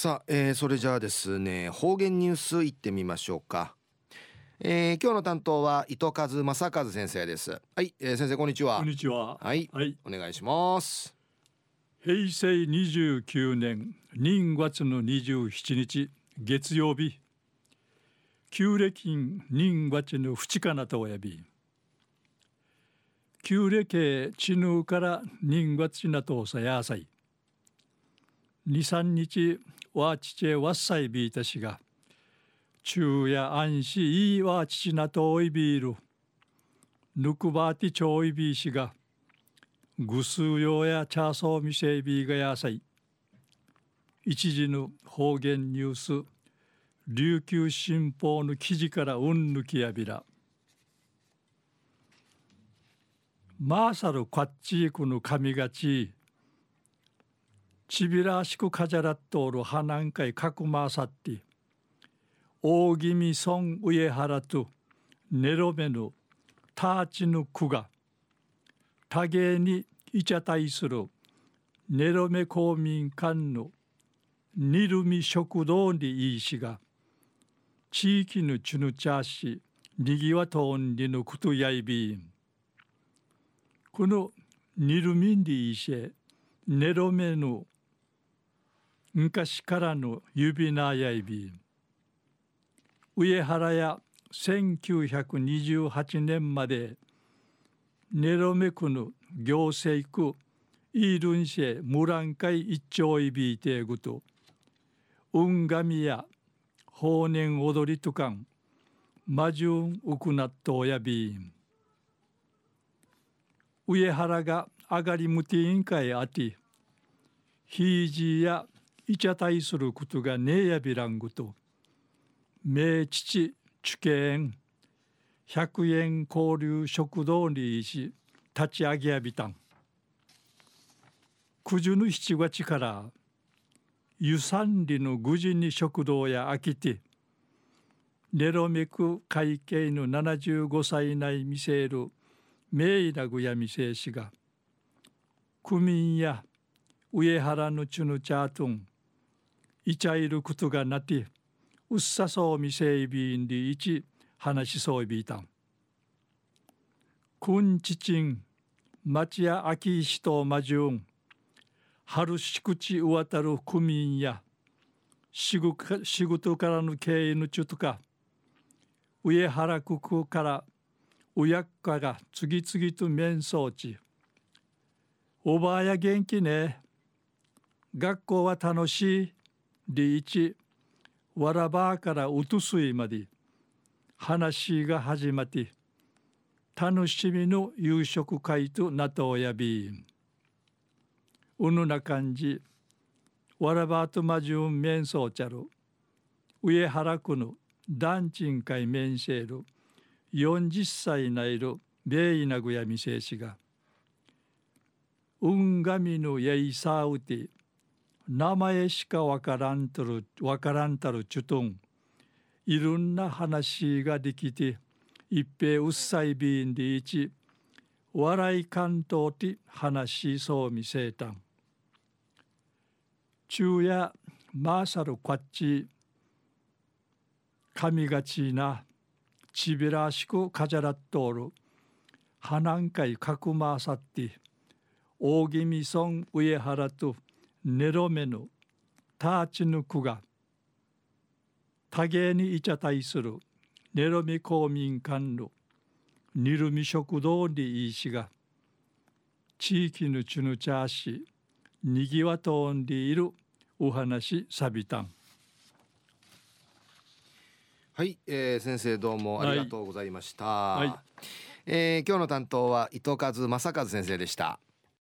さあ、えー、それじゃあですね方言ニュースいってみましょうか、えー、今日の担当は糸数正和先生です。はい、えー、先生こんにちは。こんにちは。はい、はい、お願いします。平成29年2月の27日月曜日。旧暦2月の2日なとおやび。旧暦地ぬから2月なとさやさい。23日わちちわっさいびいたしが昼夜安心いいわちちなとおいびいるぬくばてちょいびいしがぐすうようやチャーソーみせいびいがやさい。一時の方言ニュース琉球新報の記事からうんぬきやびら。マーサルカッチークの神がちちびらしくかじゃらっとおるはなんかいかくまさって大気味村上原とネロメのターチの句が多芸にいちゃたいするネロメ公民館のニルミ食堂にいいしが地域のチュヌチャーシにぎわとんりのことやいびん。このニルミンディーシェネロメの昔からの指なやいび上原や1928年までネロメクの行政区イールンシェムランカイ一丁いびいてぐと運神や法年踊りとかん魔順ウクナットやびん。上原が上がりむて委員会あてひいじやいちゃたいすることがねえやびらんぐと。名父主権百円交流食堂にし立ち上げやびたん。九十の七月から湯山里の愚人に食堂や空きてネロメク会計の75歳内見せる名医なぐや見せしが区民や上原のチュヌチャートンいちゃいることがなってうっさそうみせいびんりいち話しそうびいたん。くんちちん町やあきいしとまじゅん。春しくちうわたる区民や仕事からの経営のちゅとか。上原区区からうやっかが次々と面相ち。おばあや元気ね。学校は楽しい。リーチわらばからうとすいまで話が始まって楽しみの夕食会となとおやび。うぬな感じわらばとまじゅん面相ちゃる上原区の団賃会面せる40歳ないる米医なぐやみせしがうんがみのやいさうて名前しかわからんとるわからんたるちゅとんいろんな話ができて一平うっさいびんでいち笑い関東て話しそう見せたん。昼夜マーサルこっち神がちなちびらしくかじゃらっとおる。花んかいかくまさって大宜味村上原とネロメのターチヌクが。多芸にいちゃたいする。ネロミ公民館の。ニルミ食堂にいいしが。地域のチュヌチャーシにぎわとんでいる。お話さびたん。はい、えー、先生どうもありがとうございました、はい、えー、今日の担当は糸数正和先生でした